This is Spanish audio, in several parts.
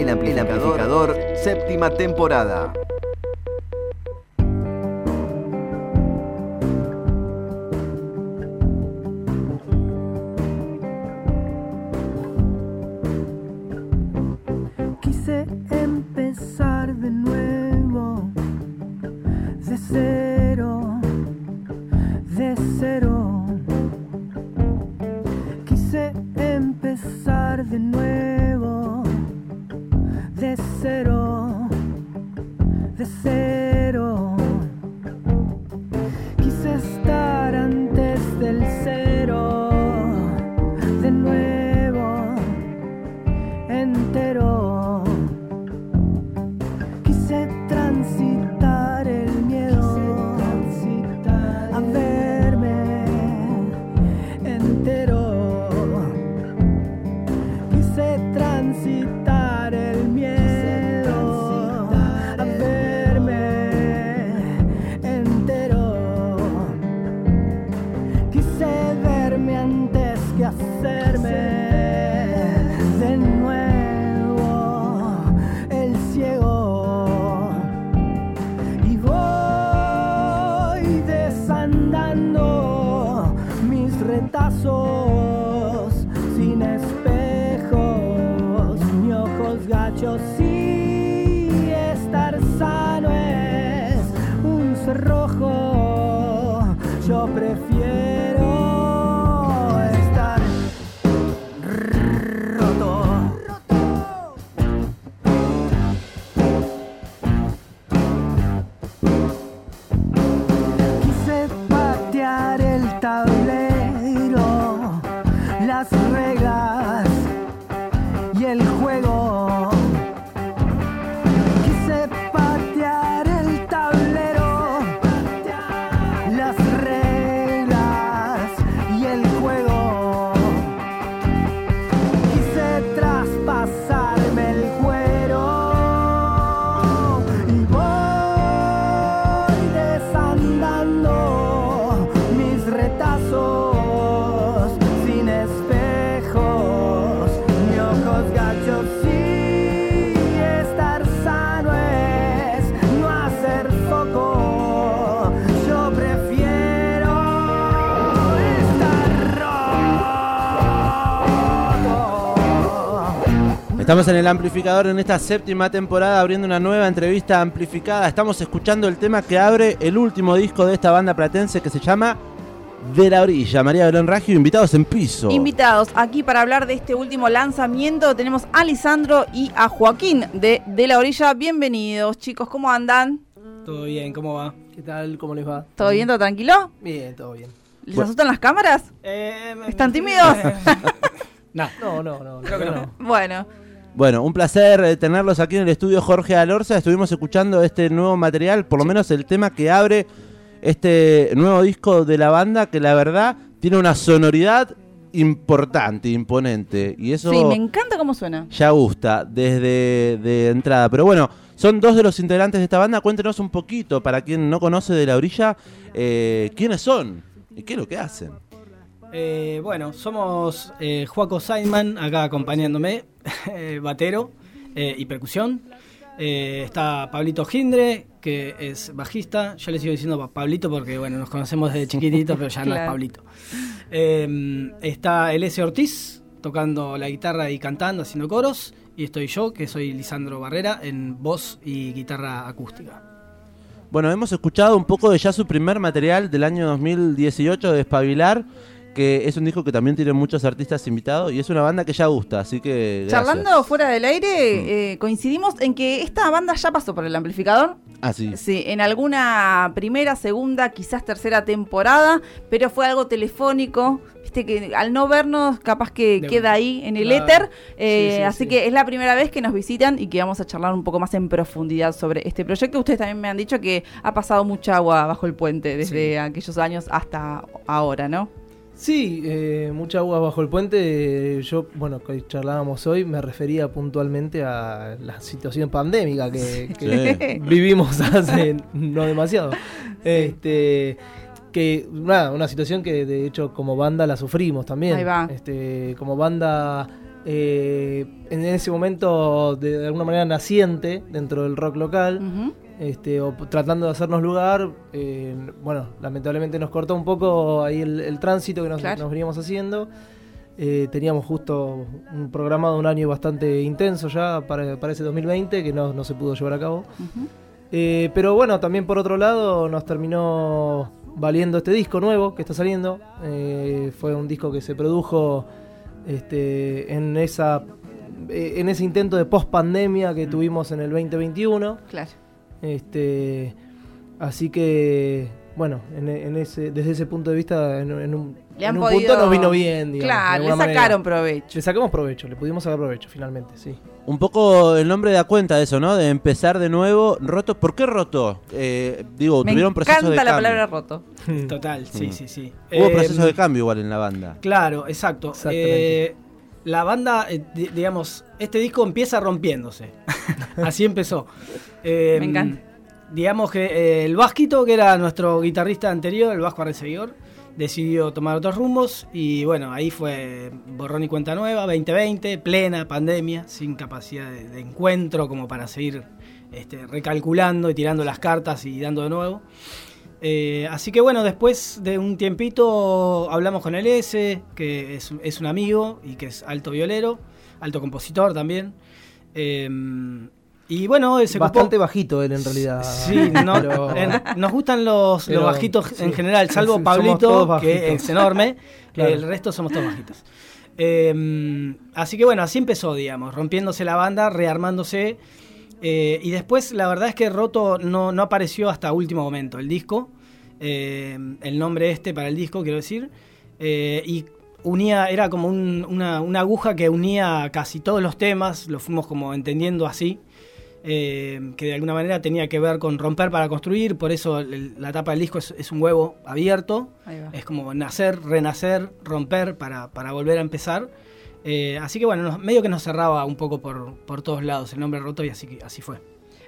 El amplificador, séptima temporada. Estamos en el amplificador en esta séptima temporada abriendo una nueva entrevista amplificada. Estamos escuchando el tema que abre el último disco de esta banda platense que se llama De la Orilla. María Belén Raggio, invitados en piso. Invitados aquí para hablar de este último lanzamiento tenemos a Lisandro y a Joaquín de De la Orilla. Bienvenidos chicos, ¿cómo andan? Todo bien, ¿cómo va? ¿Qué tal? ¿Cómo les va? ¿Todo bien, todo tranquilo? Bien, todo bien. ¿Les Bueno. asustan las cámaras? Eh, ¿Están tímidos? nah, No, no, no. creo que no. bueno, Bueno, un placer eh, tenerlos aquí en el estudio Jorge Alorza. Estuvimos escuchando este nuevo material, por lo menos el tema que abre este nuevo disco de la banda, que la verdad tiene una sonoridad importante, imponente. Y eso sí, me encanta cómo suena. ya gusta desde de entrada. Pero bueno, son dos de los integrantes de esta banda. Cuéntenos un poquito, para quien no conoce de la orilla, eh, quiénes son y qué es lo que hacen. Eh, bueno, somos eh, Juaco Simon, acá acompañándome, eh, batero eh, y percusión. Eh, está Pablito Gindre, que es bajista. Yo le sigo diciendo pa- Pablito porque, bueno, nos conocemos desde chiquitito, pero ya no es. Pablito. Eh, está el S. Ortiz, tocando la guitarra y cantando, haciendo coros. Y estoy yo, que soy Lisandro Barrera, en voz y guitarra acústica. Bueno, hemos escuchado un poco de ya su primer material del año 2018 de Despabilar, que es un disco que también tiene muchos artistas invitados y es una banda que ya gusta, así que... gracias. Charlando fuera del aire, eh, coincidimos en que esta banda ya pasó por el amplificador. Ah, sí. Sí, en alguna primera, segunda, quizás tercera temporada, pero fue algo telefónico. Viste que al no vernos, capaz que De- queda ahí en el Claro. éter. Eh, Sí, sí, así sí. que es la primera vez que nos visitan y que vamos a charlar un poco más en profundidad sobre este proyecto. Ustedes también me han dicho que ha pasado mucha agua bajo el puente desde Sí. aquellos años hasta ahora, ¿no? Sí, eh, mucha agua bajo el puente. Yo, bueno, que charlábamos hoy, me refería puntualmente a la situación pandémica que, que Sí. vivimos hace no demasiado. Este, que nada, una situación que de hecho como banda la sufrimos también. Ahí va. Este, como banda eh, en ese momento de, de alguna manera naciente dentro del rock local, Ujú. Este, o tratando de hacernos lugar. eh, bueno, lamentablemente nos cortó un poco ahí el, el tránsito que nos, Claro. nos veníamos haciendo. Eh, teníamos justo un programado un año bastante intenso ya para, para ese 2020 que no, no se pudo llevar a cabo. Eh, pero bueno, también por otro lado nos terminó valiendo este disco nuevo que está saliendo. Fue un disco que se produjo este, en, esa, en ese intento de post pandemia que tuvimos en el 2021. Claro. Este, así que, bueno, en, en ese, desde ese punto de vista, en, en un, Le han en un podido- punto nos vino bien. digamos, Claro, le manera. sacaron provecho. Le sacamos provecho, le pudimos sacar provecho finalmente, sí. Un poco el nombre da cuenta de eso, ¿no? De empezar de nuevo. Roto. ¿Por qué roto? Eh, digo, Me tuvieron procesos encanta de la cambio. palabra roto. Total, sí, Mm. sí, sí. Hubo Eh, procesos de cambio igual en la banda. Claro, exacto. Exactamente. Eh, la banda, eh, di- digamos, este disco empieza rompiéndose. Así empezó. Eh, Me encanta. Digamos que eh, el Vasquito, que era nuestro guitarrista anterior, el Vasco Arreceguidor, decidió tomar otros rumbos y bueno, ahí fue borrón y cuenta nueva, 2020, plena pandemia, sin capacidad de, de encuentro como para seguir este, recalculando y tirando las cartas y dando de nuevo. Eh, así que bueno, después de un tiempito hablamos con el S, que es, es un amigo y que es alto violero, alto compositor también. Eh, y bueno, se ocupó- Bastante bajito él en realidad. Sí, no, pero- en- nos gustan los, Pero, los bajitos sí. en general, salvo Pablito, que es enorme. Claro. El resto somos todos bajitos. Eh, así que bueno, así empezó, digamos, rompiéndose la banda, rearmándose. Eh, y después, la verdad es que Roto no, no apareció hasta último momento, el disco. eh, el nombre este para el disco, quiero decir. eh, y unía, era como un- una, una aguja que unía casi todos los temas, lo fuimos como entendiendo así eh, que de alguna manera tenía que ver con romper para construir, por eso el- la tapa del disco es, es un huevo abierto, es como nacer, renacer, romper para, para volver a empezar. Eh, así que bueno, nos- medio que nos cerraba un poco por, por todos lados el nombre roto y así, que- así fue.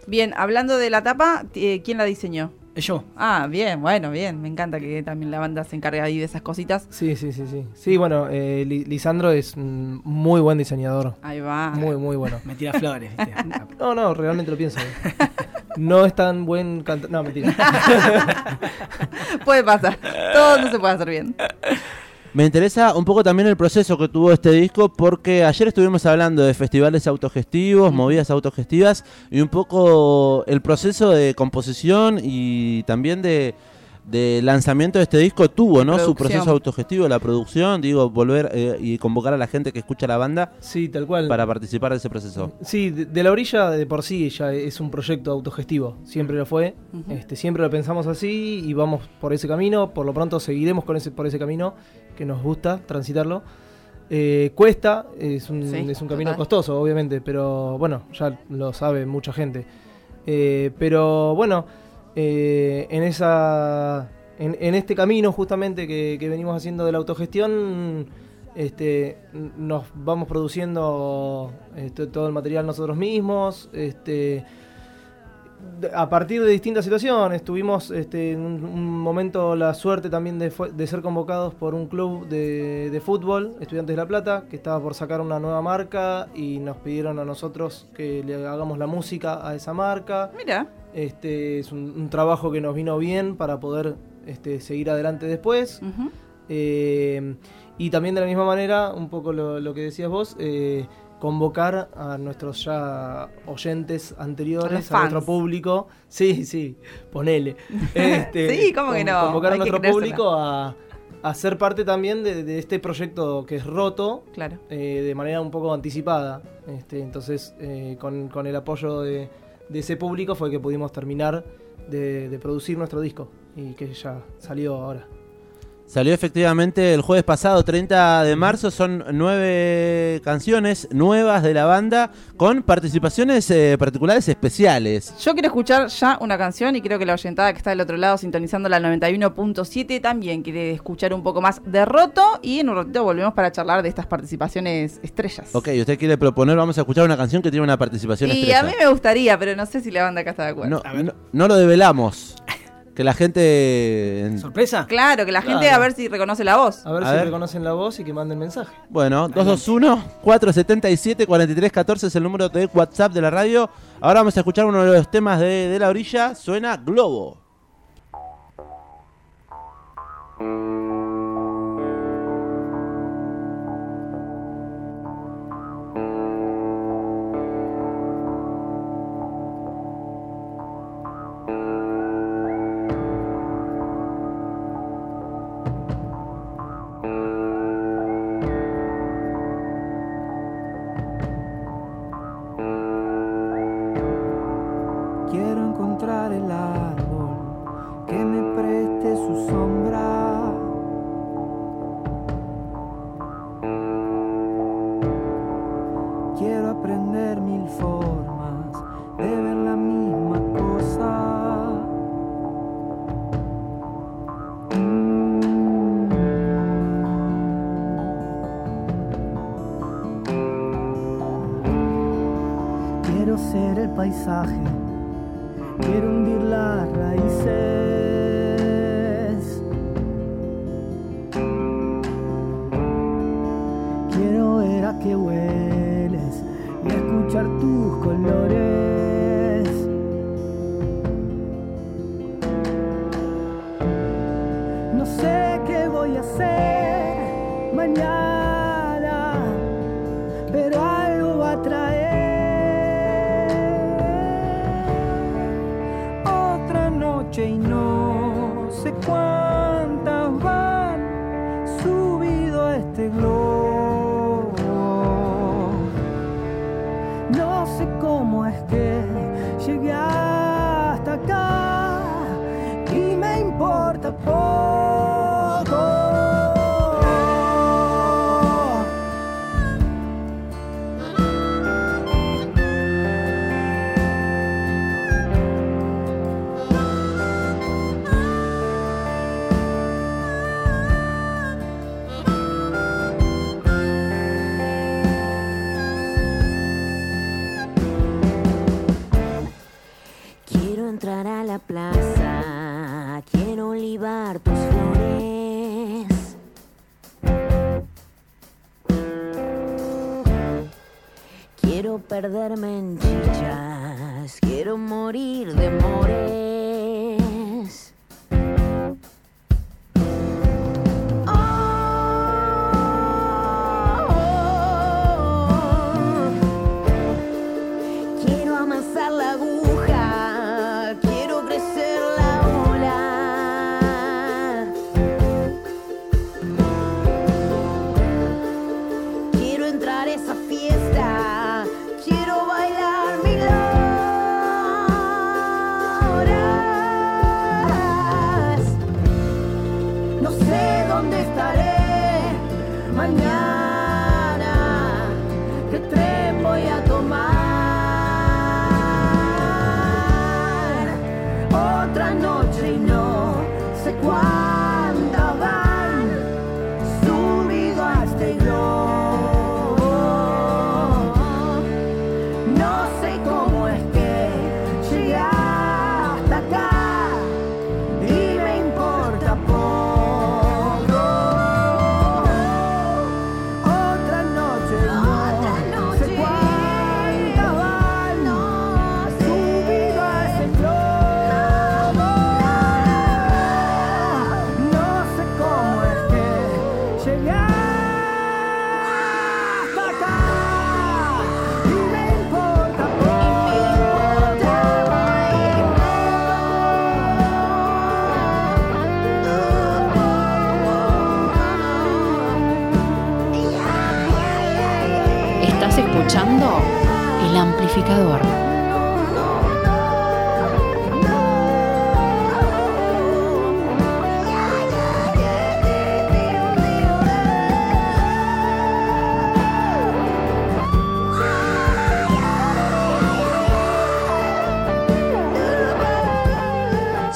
Bien, hablando de la tapa, eh, ¿quién la diseñó? Eh, Yo, Ah, bien, bueno, bien. Me encanta que también la banda se encargue ahí de esas cositas. Sí, sí, sí, sí. Sí, bueno, eh, Li- Lisandro es un muy buen diseñador. Ahí va. Muy, muy bueno. me tira flores. ¿viste? No, no, realmente lo pienso. No es tan buen cantante. No, mentira. Puede pasar. Todo no se puede hacer bien. Me interesa un poco también el proceso que tuvo este disco porque ayer estuvimos hablando de festivales autogestivos, movidas autogestivas y un poco el proceso de composición y también de, de lanzamiento de este disco tuvo, ¿no? Su proceso autogestivo, la producción, digo, volver eh, y convocar a la gente que escucha la banda Sí, tal cual. para participar de ese proceso. Sí, de, de la orilla de por sí ya es un proyecto autogestivo, siempre lo fue, este, siempre lo pensamos así y vamos por ese camino, por lo pronto seguiremos con ese, por ese camino que nos gusta transitarlo. Eh, cuesta, es un, Sí, es un camino total. costoso obviamente, pero bueno, ya lo sabe mucha gente. Eh, pero bueno, eh, en, esa, en, en este camino justamente que, que venimos haciendo de la autogestión, este, nos vamos produciendo este, todo el material nosotros mismos. Este, a partir de distintas situaciones, tuvimos este, en un, momento la suerte también de, de ser convocados por un club de, de fútbol, Estudiantes de La Plata, que estaba por sacar una nueva marca y nos pidieron a nosotros que le hagamos la música a esa marca. Mira. Este es un, un trabajo que nos vino bien para poder este, seguir adelante después. Eh, y también de la misma manera, un poco lo, lo que decías vos, eh, convocar a nuestros ya oyentes anteriores, a, nuestro público. Sí, sí, ponele. Este, Sí, ¿cómo que no? Convocar Hay a nuestro público a, a ser parte también de, de este proyecto que es roto. Claro. eh, de manera un poco anticipada. Este, entonces, eh, con, con el apoyo de, de ese público fue que pudimos terminar de, de producir nuestro disco y que ya salió ahora. Salió efectivamente el jueves pasado, 30 de marzo. Son nueve canciones nuevas de la banda con participaciones eh, particulares especiales. Yo quiero escuchar ya una canción y creo que la oyentada que está del otro lado sintonizando la 91.7 también quiere escuchar un poco más de Roto y en un ratito volvemos para charlar de estas participaciones estrellas. Ok, usted quiere proponer, vamos a escuchar una canción que tiene una participación Y estrella. a mí me gustaría, pero no sé si la banda acá está de acuerdo. no, no, no lo develamos. Que la gente. ¿Sorpresa? Claro, que la gente a ver si reconoce la voz. A ver si ver. reconocen la voz y que manden mensaje. Bueno, 221-477-4314 es el número de WhatsApp de la radio. Ahora vamos a escuchar uno de los temas de, de la orilla. Suena Globo. escuchar tus colores. entrar a la plaza. Quiero libar tus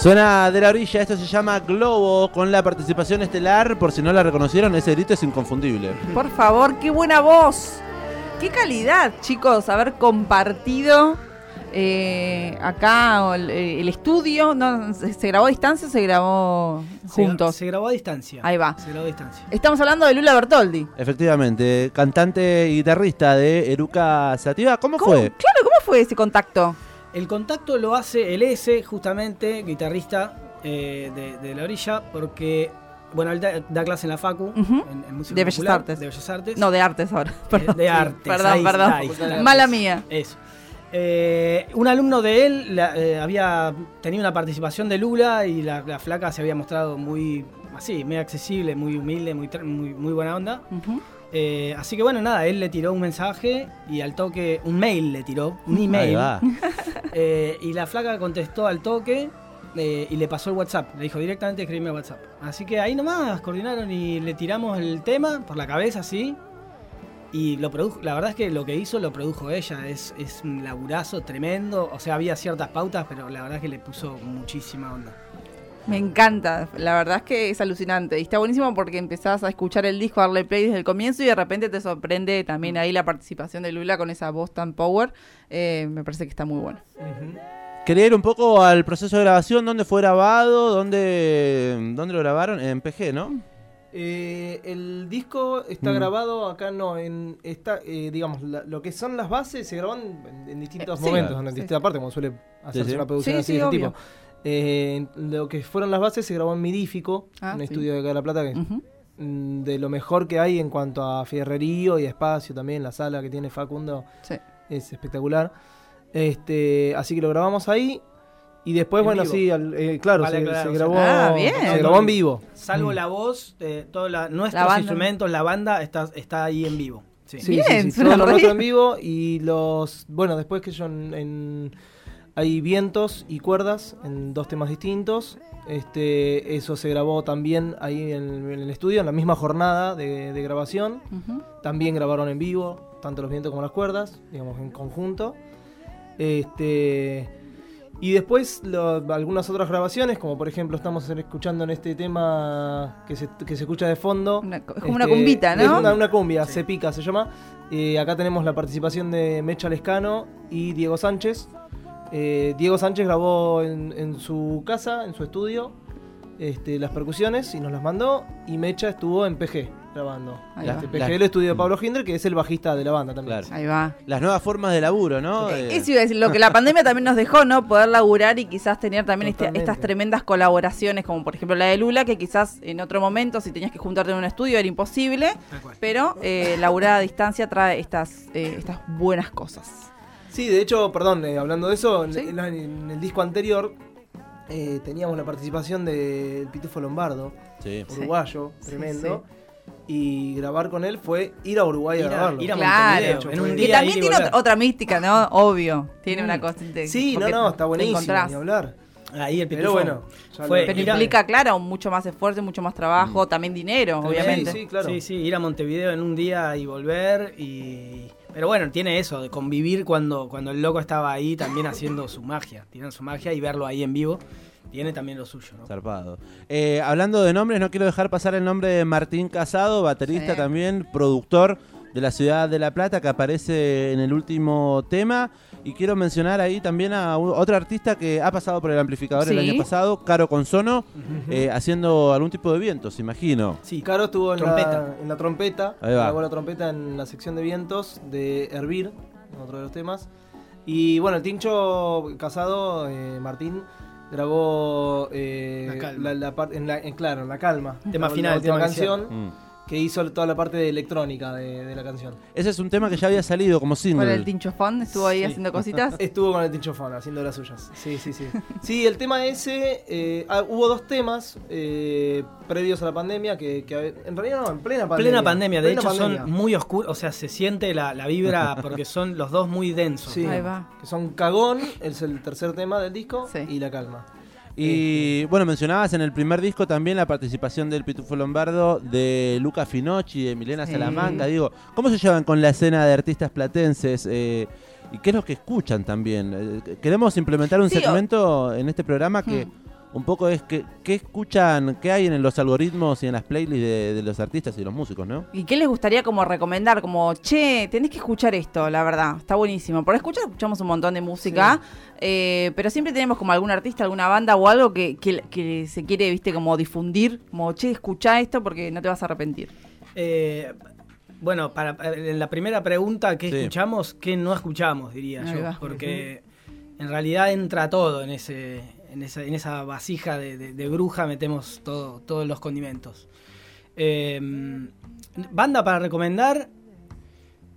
Suena de la orilla, esto se llama Globo, con la participación estelar, por si no la reconocieron, ese grito es inconfundible. Por favor, qué buena voz. Qué calidad, chicos, haber compartido eh, acá eh, el, estudio. No, se, grabó a distancia o se grabó juntos? Se, grabó a distancia. Ahí va. Se grabó a distancia. Estamos hablando de Lula Bertoldi. Efectivamente, cantante y guitarrista de Eruca Sativa. ¿Cómo, fue? Claro, ¿cómo fue ese contacto? El contacto lo hace el S, justamente, guitarrista eh, de, de la orilla, porque, bueno, él da, da clase en la Facu, en, en música De Bellas popular, Artes. De Bellas Artes. No, de artes ahora. Perdón. de artes, Perdón, ahí perdón. ahí. Mala mía. Eso. Eh, un alumno de él la- eh, había tenido una participación de Lula y la, la flaca se había mostrado muy así, muy accesible, muy humilde, muy, muy, muy buena onda. Ujú. Eh, así que bueno, nada, él le tiró un mensaje y al toque, un mail le tiró, un email. Eh, y la flaca contestó al toque eh, y le pasó el WhatsApp. Le dijo directamente escribirme WhatsApp. Así que ahí nomás coordinaron y le tiramos el tema por la cabeza así. Y lo produjo, la verdad es que lo que hizo lo produjo ella. Es, es un laburazo tremendo. O sea, había ciertas pautas, pero la verdad es que le puso muchísima onda. Me encanta, la verdad es que es alucinante. Y está buenísimo porque empezás a escuchar el disco, a darle play desde el comienzo y de repente te sorprende también ahí la participación de Lula con esa voz tan power. Eh, me parece que está muy bueno. Quería ir un poco al proceso de grabación, dónde fue grabado, dónde, dónde lo grabaron, en PG, ¿no? Eh, el disco está Mm. grabado acá no, en está, eh, digamos, la- lo que son las bases se graban en, en distintos Eh, sí. momentos, Claro. en Sí. distintas partes, como suele hacerse sí. una producción Sí, así sí, de ese obvio. tipo. Eh, lo que fueron las bases se grabó en Midífico, Ah, un sí. estudio de acá de La Plata, que mm, de lo mejor que hay en cuanto a fierrerío y espacio también, la sala que tiene Facundo Sí. es espectacular. Este, así que lo grabamos ahí. Y después, En bueno, vivo. sí, al- eh, claro, Vale, se, claro, se grabó, Ah, bien. se grabó en vivo. Salvo Mm. la voz, eh, todos nuestros instrumentos, la banda está, está ahí en vivo. Sí. Sí, Bien, sí, sí, todo lo en vivo y los, bueno, después que yo en, en- hay vientos y cuerdas en dos temas distintos. Este, eso se grabó también ahí en, en el estudio, en la misma jornada de, de grabación. También grabaron en vivo, tanto los vientos como las cuerdas, digamos, en conjunto. Este, y después lo- algunas otras grabaciones, como por ejemplo estamos escuchando en este tema que se, que se escucha de fondo. Una es como una Este, cumbita, ¿no? Es una, una cumbia, se pica, se llama. Eh, acá tenemos la participación de Mecha Lescano y Diego Sánchez. Eh, Diego Sánchez grabó en, en su casa, en su estudio, este, las percusiones y nos las mandó. Y Mecha estuvo en PG grabando. Este. PG, La- el estudio de Pablo Hinder, que es el bajista de la banda también. Claro. Ahí va. Las nuevas formas de laburo, ¿no? Eh, Eso iba a decir, lo que la pandemia también nos dejó, ¿no? Poder laburar y quizás tener también este- estas tremendas colaboraciones, como por ejemplo la de Lula, que quizás en otro momento, si tenías que juntarte en un estudio, era imposible, pero eh, laburar a distancia trae estas, eh, estas buenas cosas. Sí, de hecho, perdón, eh, hablando de eso, en, Sí. en la- en el disco anterior eh, teníamos la participación del Pitufo Lombardo, sí. uruguayo, Sí, tremendo. Y grabar con él fue ir a Uruguay Ir a a- grabarlo. ir a Claro, Montevideo, en un Que que día también tiene otra, otra mística, ¿no? Obvio, tiene Mm. una cosa. de- Sí, no, no, está buenísimo, encontrás. ni hablar. Ahí el Pero pitufo bueno, fue Pero a- implica, claro, mucho más esfuerzo, mucho más trabajo, también dinero, Sí, obviamente. Sí, claro. Sí, sí, ir a Montevideo en un día y volver y... Pero bueno, tiene eso, de convivir cuando, cuando el loco estaba ahí también haciendo su magia, tirando su magia y verlo ahí en vivo, tiene también lo suyo, ¿no? Zarpado. Eh, hablando de nombres, no quiero dejar pasar el nombre de Martín Casado, baterista Sí. también, productor de la ciudad de La Plata, que aparece en el último tema. Y quiero mencionar ahí también a u- otro artista que ha pasado por el amplificador el Sí. año pasado, Caro Consono, eh, haciendo algún tipo de vientos, imagino. Sí, Caro estuvo en Trompeta. la, en la trompeta, Ahí va. grabó la trompeta en la sección de vientos de Hervir, en otro de los temas. Y bueno, el Tincho Casado, eh, Martín, grabó eh, La calma. la, la par- en la, en- claro, en la calma. Tema Grabó final, la última tema canción Mm. Que hizo toda la parte de electrónica de, de la canción. Ese es un tema que ya había salido como Con single. el Tincho Fon estuvo ahí Sí. haciendo cositas. Estuvo con el Tincho Fan haciendo las suyas. Sí, sí, sí. Sí, el tema ese, eh, ah, hubo dos temas eh, previos a la pandemia que, que en realidad no, en plena pandemia. Plena pandemia, de Plena hecho pandemia. son muy oscuros, o sea, se siente la, la vibra porque son los dos muy densos. Sí, Ahí va. que son Cagón, es el tercer tema del disco, Sí. y La Calma. Y bueno, mencionabas en el primer disco también la participación del Pitufo Lombardo, de Luca Finocchi, de Milena Sí. Salamanca. Digo, ¿cómo se llevan con la escena de artistas platenses? Eh, ¿Y qué es lo que escuchan también? Eh, queremos implementar un Sí, o- segmento en este programa que Hmm. Un poco es que, qué escuchan, qué hay en los algoritmos y en las playlists de, de los artistas y los músicos, ¿no? ¿Y qué les gustaría como recomendar? Como, che, tenés que escuchar esto, la verdad, está buenísimo. Por escuchar escuchamos un montón de música, eh, pero siempre tenemos como algún artista, alguna banda o algo que, que, que se quiere, viste, como difundir, como, che, escucha esto porque no te vas a arrepentir. Eh, bueno, para, en la primera pregunta, ¿qué Sí. escuchamos? ¿Qué no escuchamos? Diría Ahí yo. va. Porque en realidad entra todo en ese en esa, en esa vasija de, de- bruja, metemos todo, todos los condimentos. Eh, banda para recomendar.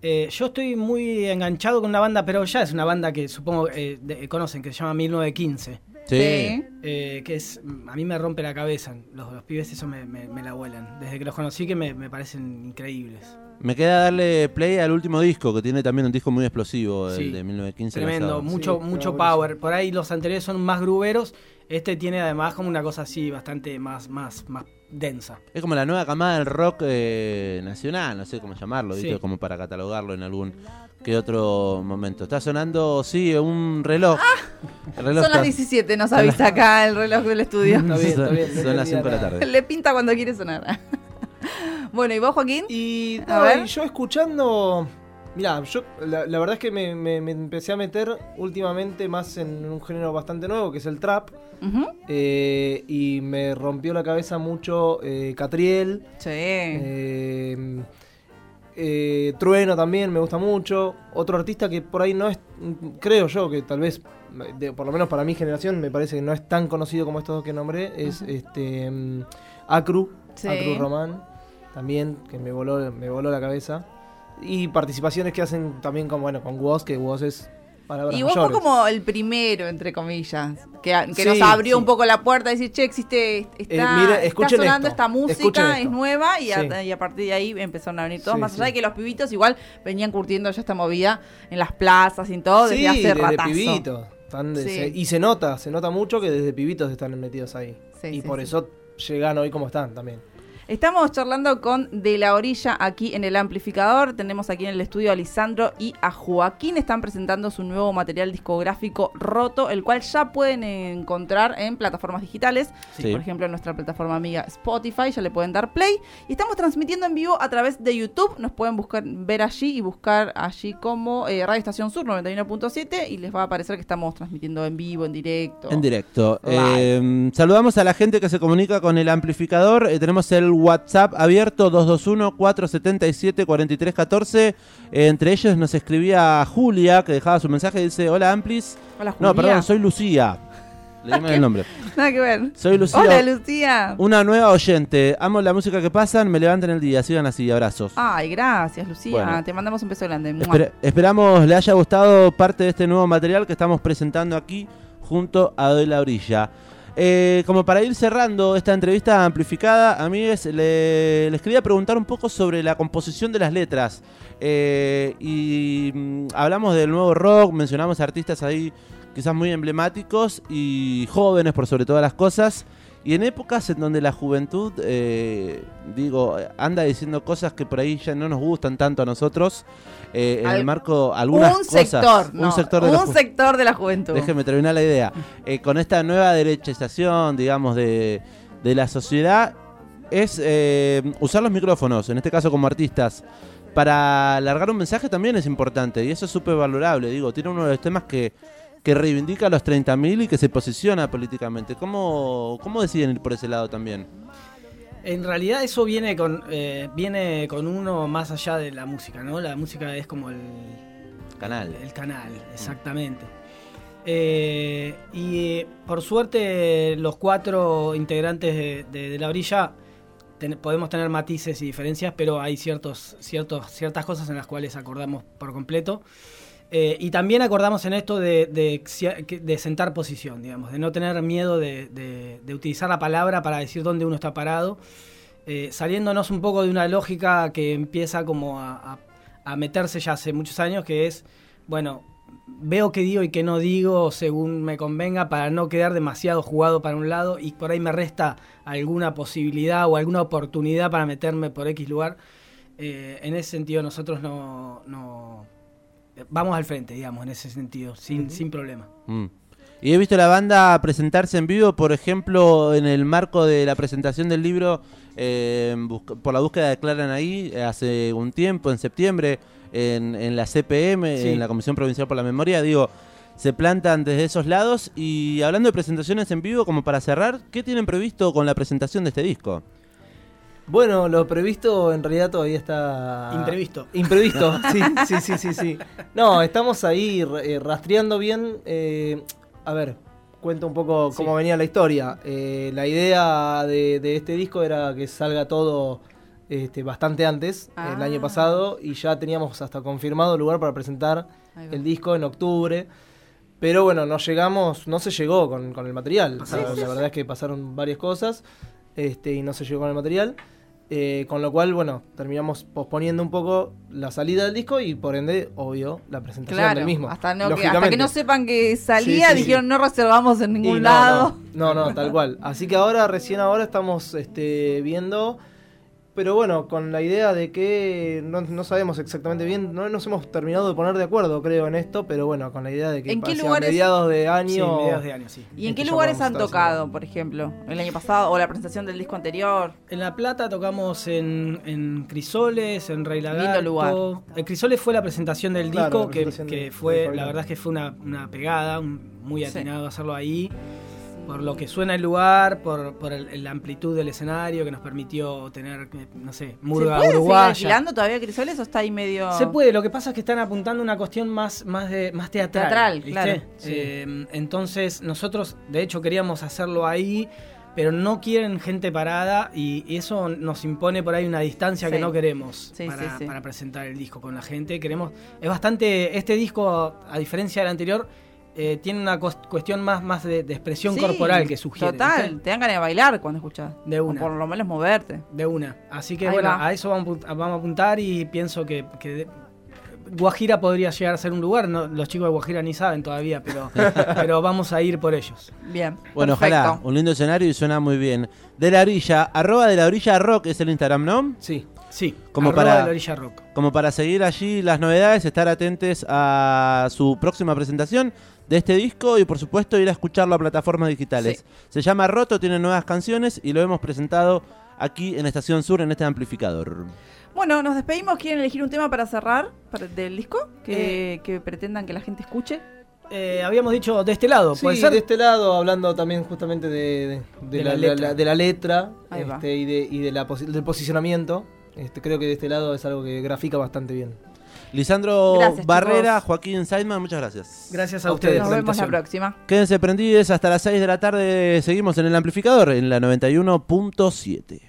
eh, yo estoy muy enganchado con una banda, pero ya es una banda que supongo eh, conocen, que se llama 1915. Eh, que es a mí me rompe la cabeza. Los, los pibes eso me, me- me la vuelan. Desde que los conocí que me, me parecen increíbles. Me queda darle play al último disco, que tiene también un disco muy explosivo, Sí. el de 1915. Tremendo, lanzado. mucho, Sí, mucho power. Por ahí los anteriores son más gruberos. Este tiene además como una cosa así bastante más, más, más densa. Es como la nueva camada del rock eh, nacional, no sé cómo llamarlo, ¿viste? Sí. como para catalogarlo en algún que otro momento. Está sonando, sí, un reloj. El reloj Ah, Son las está- 17, nos avisa acá el reloj del estudio. Está bien, está bien. Son las 5 de la tarde. Le pinta cuando quiere sonar. bueno, ¿y vos, Joaquín? Y, A no, ver. y yo escuchando. Mirá, yo la, la verdad es que me, me- me empecé a meter últimamente más en un género bastante nuevo, que es el trap. Eh, y me rompió la cabeza mucho eh, Catriel. Sí. eh, eh, Trueno también me gusta mucho. Otro artista que por ahí no es, creo yo que tal vez, de- por lo menos para mi generación, me parece que no es tan conocido como estos dos que nombré, es este mm, Acru, Sí. Acru Román, también, que me voló, me voló la cabeza. Y participaciones que hacen también con, bueno, con Woz, que Woz es palabras Y vos fue mayores. como el primero, entre comillas, que, que Sí, nos abrió sí. un poco la puerta y decir, che, existe, está, Eh, mire, está sonando esto, esta música, es nueva, y, a, Sí. y a partir de ahí empezaron a venir todos, más allá de que los pibitos igual venían curtiendo ya esta movida en las plazas y en todo, desde hace desde ratazo. pibitos. Están de- Sí. se- y se nota, se nota mucho que desde pibitos están metidos ahí. Y por eso llegan hoy como están también. Estamos charlando con De la Orilla aquí en el amplificador. Tenemos aquí en el estudio a Lisandro y a Joaquín. Están presentando su nuevo material discográfico Roto, el cual ya pueden encontrar en plataformas digitales. Sí. Por ejemplo, en nuestra plataforma amiga Spotify, ya le pueden dar play. Y estamos transmitiendo en vivo a través de YouTube. Nos pueden buscar, ver allí y buscar allí como eh, Radio Estación Sur 91.7 y les va a aparecer que estamos transmitiendo en vivo, en directo. En directo. Eh, saludamos a la gente que se comunica con el amplificador. Eh, tenemos el WhatsApp abierto 221-477-4314. Eh, entre ellos nos escribía Julia, que dejaba su mensaje. Dice: Hola, Amplis. Hola, Julia. No, perdón, soy Lucía. Le dimos el nombre. Nada que ver. Soy Lucía. Hola, Lucía. Una nueva oyente. Amo la música que pasan. Me levantan el día. Sigan así. Abrazos. Ay, gracias, Lucía. Bueno. Te mandamos un beso grande. Mua. Espera- esperamos le haya gustado parte de este nuevo material que estamos presentando aquí junto a Doy la Orilla. Eh, como para ir cerrando esta entrevista amplificada, amigues, le- les quería preguntar un poco sobre la composición de las letras. Eh, y mm, hablamos del nuevo rock, mencionamos artistas ahí quizás muy emblemáticos y jóvenes por sobre todas las cosas. Y en épocas en donde la juventud, eh, digo, anda diciendo cosas que por ahí ya no nos gustan tanto a nosotros, eh, en el marco algunas un cosas, sector, no, un sector de un sector de la juventud. Déjeme terminar la idea. Eh, con esta nueva derechización, digamos, de, de la sociedad, es eh, usar los micrófonos, en este caso como artistas, para alargar un mensaje también es importante. Y eso es súper valorable. Digo, tiene uno de los temas que, que reivindica a los 30.000 y que se posiciona políticamente. ¿Cómo, ¿Cómo deciden ir por ese lado también? En realidad eso viene con, eh, viene con uno más allá de la música, ¿no? La música es como el, Canal. el canal, exactamente. Eh, y eh, por suerte los cuatro integrantes de, de- de la orilla ten- podemos tener matices y diferencias, pero hay ciertos, ciertos, ciertas cosas en las cuales acordamos por completo. Eh, y también acordamos en esto de, de, sentar posición, digamos, de no tener miedo de, de- utilizar la palabra para decir dónde uno está parado, eh, saliéndonos un poco de una lógica que empieza como a, a- meterse ya hace muchos años, que es, bueno, veo qué digo y qué no digo según me convenga para no quedar demasiado jugado para un lado y por ahí me resta alguna posibilidad o alguna oportunidad para meterme por X lugar. Eh, en ese sentido nosotros no, no- vamos al frente, digamos, en ese sentido, sin, sin problema. Mm. Y he visto la banda presentarse en vivo, por ejemplo, en el marco de la presentación del libro eh, por la búsqueda de Clara ahí hace un tiempo, en septiembre, en, en la CPM, Sí. en la Comisión Provincial por la Memoria. Digo, se plantan desde esos lados. Y hablando de presentaciones en vivo, como para cerrar, ¿qué tienen previsto con la presentación de este disco? Bueno, lo previsto en realidad todavía está... Imprevisto. Imprevisto, sí, sí, sí, sí, sí. No, estamos ahí eh, rastreando bien. eh, a ver, cuento un poco cómo Sí. venía la historia. Eh, la idea de, de este disco era que salga todo este, bastante antes, el Ah. año pasado, y ya teníamos hasta confirmado lugar para presentar el disco en octubre. Pero bueno, no llegamos, no se llegó con, con el material. O sea, la verdad es que pasaron varias cosas este, y no se llegó con el material. Eh, con lo cual, bueno, terminamos posponiendo un poco la salida del disco y por ende, obvio, la presentación Claro, del mismo. hasta, no, que, hasta que no sepan que salía, Sí, sí, dijeron no reservamos en Y ningún no, lado. No, no, no, tal cual. Así que ahora, recién ahora estamos este, viendo, pero bueno, con la idea de que no, no sabemos exactamente bien, no nos hemos terminado de poner de acuerdo, creo, en esto, pero bueno, con la idea de que ¿En qué hacia lugares- mediados de Sí, año... mediados de año, sí. ¿Y en Este qué lugares han tocado, por ejemplo? ¿El año pasado o la presentación del disco anterior? En La Plata tocamos en, en Crisoles, en Rey Lindo Lagarto. lugar. El Crisoles fue la presentación del Claro, disco, que, presentación que de- fue, de la verdad es que fue una, una pegada, un- muy Sí. atinado hacerlo ahí. Por lo que suena el lugar, por, por el- la amplitud del escenario que nos permitió tener, eh, no sé, ¿Se murga puede seguir uruguaya. alquilando todavía Crisoles o está ahí medio...? Se puede, lo que pasa es que están apuntando a una cuestión más, más, de, más teatral. Teatral, ¿viste? claro. Eh, entonces, nosotros, de hecho, queríamos hacerlo ahí, pero no quieren gente parada y, eso nos impone por ahí una distancia que no queremos Sí, para, para presentar el disco con la gente. Queremos, es bastante, este disco, a diferencia del anterior, eh, tiene una cuestión más, más de, de expresión Sí, corporal que sugiere. Total, ¿viste? te dan ganas de bailar cuando escuchas. De una. O por lo menos moverte. De una. Así que Ahí bueno, va. a eso vamos, a apunt- vamos a apuntar y pienso que, que de- Guajira podría llegar a ser un lugar. No, los chicos de Guajira ni saben todavía, pero, pero vamos a ir por ellos. Bien. Bueno, perfecto. ojalá, un lindo escenario y suena muy bien. De la orilla, arroba de la orilla rock es el Instagram, ¿no? Sí, Sí, Como arroba para- de la orilla rock. Como para seguir allí las novedades, estar atentos a su próxima presentación de este disco y por supuesto ir a escucharlo a plataformas digitales. Sí. Se llama Roto, tiene nuevas canciones y lo hemos presentado aquí en Estación Sur en este amplificador. Bueno, nos despedimos. ¿Quieren elegir un tema para cerrar para- del disco? Eh. Que, que pretendan que la gente escuche. Eh, habíamos dicho de este lado, Sí, ¿puede ser? de este lado, hablando también justamente de, de- de De la, letra. la- de la letra Ahí va. este, y, de, y de la posi- del posicionamiento. Este, creo que de este lado es algo que grafica bastante bien. Lisandro Gracias, Barrera, chicos. Joaquín Seidman, muchas gracias. Gracias a, A ustedes. ustedes. Nos vemos la próxima. Quédense prendidos hasta las 6 de la tarde. Seguimos en el amplificador en la 91.7.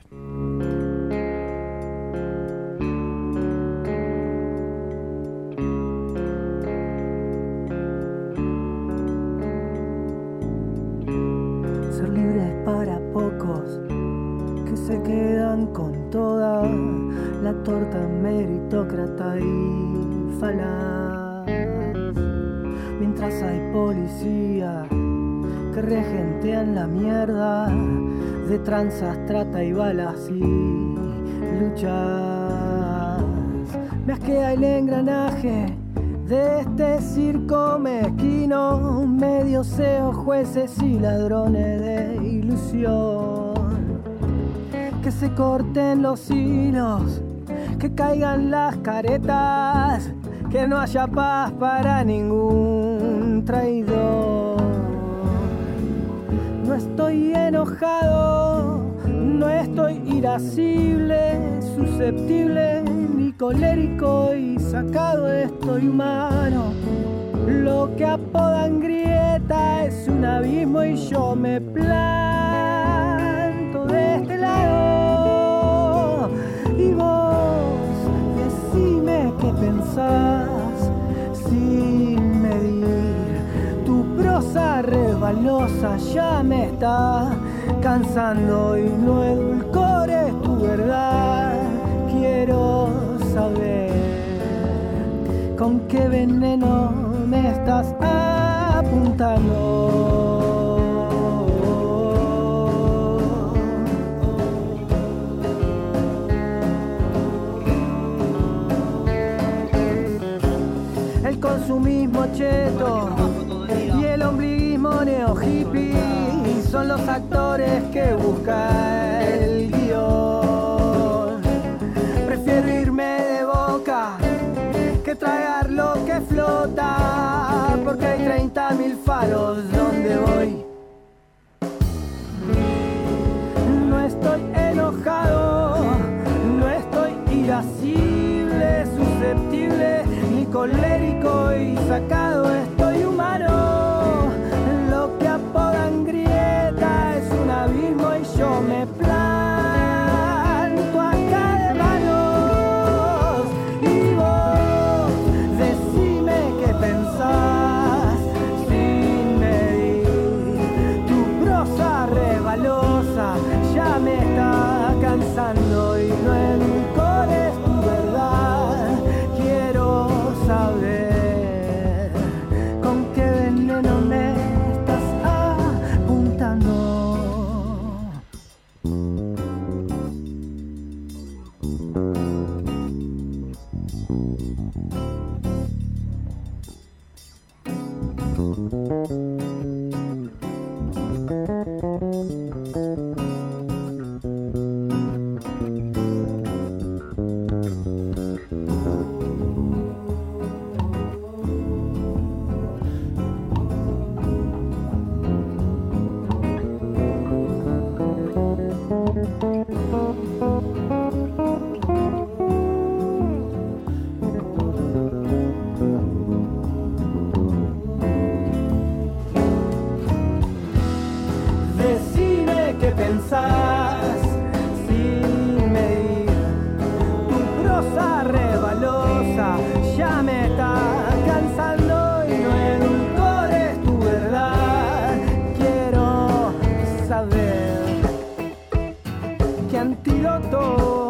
meritócrata y falaz. Mientras hay policía que regentean la mierda de tranzas, trata y balas y luchas. Me asquea el engranaje de este circo mezquino, medio seos, jueces y ladrones de ilusión. Que se corten los hilos, que caigan las caretas, que no haya paz para ningún traidor. No estoy enojado, no estoy irascible, susceptible, ni colérico y sacado estoy humano. Lo que apodan grieta es un abismo y yo me planto pensás sin medir. Tu prosa resbalosa ya me está cansando y no edulcores tu verdad. Quiero saber con qué veneno me estás apuntando. consumismo cheto y el ombliguismo neo hippie son los actores que busca el guion. Prefiero irme de boca que tragar lo que flota, porque hay 30.000 faros donde voy. sacar. sentido.